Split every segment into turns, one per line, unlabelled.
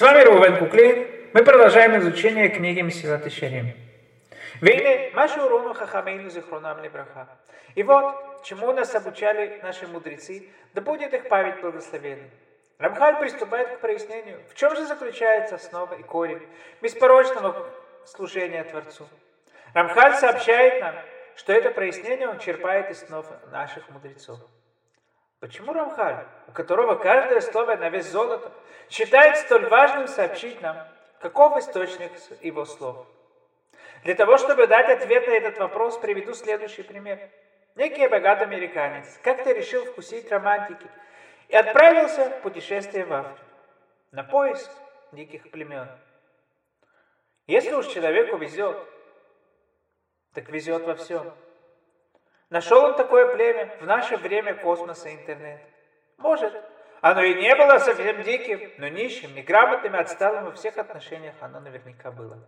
С вами Рувен Куклин. Мы продолжаем изучение книги Месилат Ишарим. Вейны Машу Урону Хахамейну Зихронам Лебраха. И вот, чему нас обучали наши мудрецы, да будет их память благословенной. Рамхаль приступает к прояснению, в чем же заключается основа и корень беспорочного служения Творцу. Рамхаль сообщает нам, что это прояснение он черпает из снов наших мудрецов. Почему Рамхаль, у которого каждое слово на вес золота, считает столь важным сообщить нам, каков источник его слов? Для того, чтобы дать ответ на этот вопрос, приведу следующий пример. Некий богатый американец как-то решил вкусить романтики и отправился в путешествие в Африку на поиск диких племен. Если уж человеку везет, так везет во всем – Нашел он такое племя в наше время космоса и интернета? Может. Оно и не было совсем диким, но нищим, неграмотным и отсталым во всех отношениях оно наверняка было.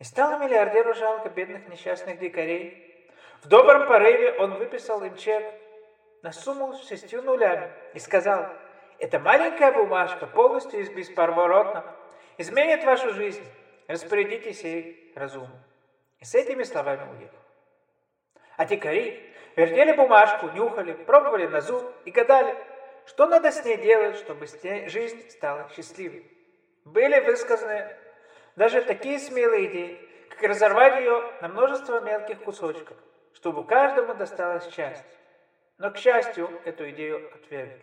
И стало миллиардеру жалко бедных несчастных дикарей. В добром порыве он выписал им чек на сумму с шестью нулями и сказал, эта маленькая бумажка полностью и бесповоротно изменит вашу жизнь, распорядитесь ей разумно. И с этими словами уехал. А дикари вертели бумажку, нюхали, пробовали на зуб и гадали, что надо с ней делать, чтобы жизнь стала счастливой. Были высказаны даже такие смелые идеи, как разорвать ее на множество мелких кусочков, чтобы каждому досталось счастье. Но, к счастью, эту идею отвергли.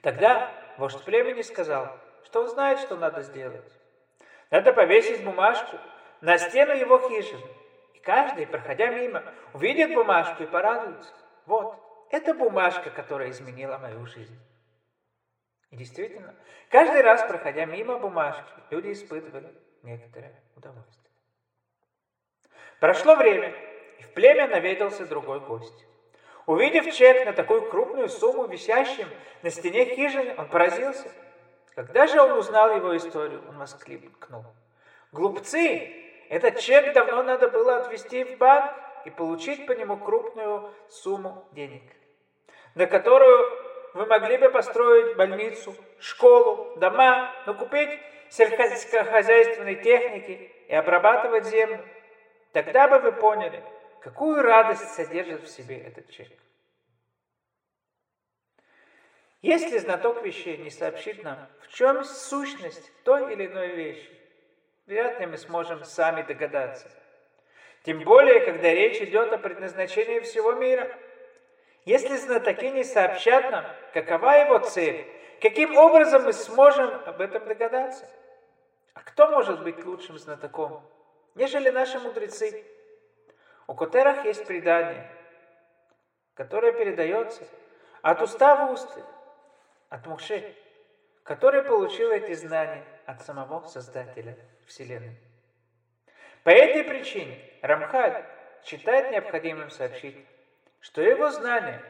Тогда вождь племени сказал, что он знает, что надо сделать. Надо повесить бумажку на стену его хижины, каждый, проходя мимо, увидит бумажку и порадуется. Вот, это бумажка, которая изменила мою жизнь. И действительно, каждый раз, проходя мимо бумажки, люди испытывали некоторое удовольствие. Прошло время, и в племя наведался другой гость. Увидев чек на такую крупную сумму, висящим на стене хижины, он поразился. Когда же он узнал его историю, он воскликнул. «Глупцы! Этот чек давно надо было отвезти в банк и получить по нему крупную сумму денег, на которую вы могли бы построить больницу, школу, дома, накупить сельскохозяйственной техники и обрабатывать землю. Тогда бы вы поняли, какую радость содержит в себе этот чек. Если знаток вещей не сообщит нам, в чем сущность той или иной вещи, вряд ли мы сможем сами догадаться. Тем более, когда речь идет о предназначении всего мира. Если знатоки не сообщат нам, какова его цель, каким образом мы сможем об этом догадаться? А кто может быть лучшим знатоком, нежели наши мудрецы? У Котерах есть предание, которое передается от уста в усты, от Муше, который получил эти знания от самого Создателя Вселенной. По этой причине Рамхаль считает необходимым сообщить, что его знание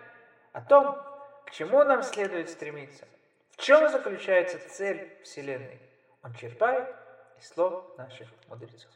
о том, к чему нам следует стремиться, в чем заключается цель Вселенной, он черпает из слов наших мудрецов.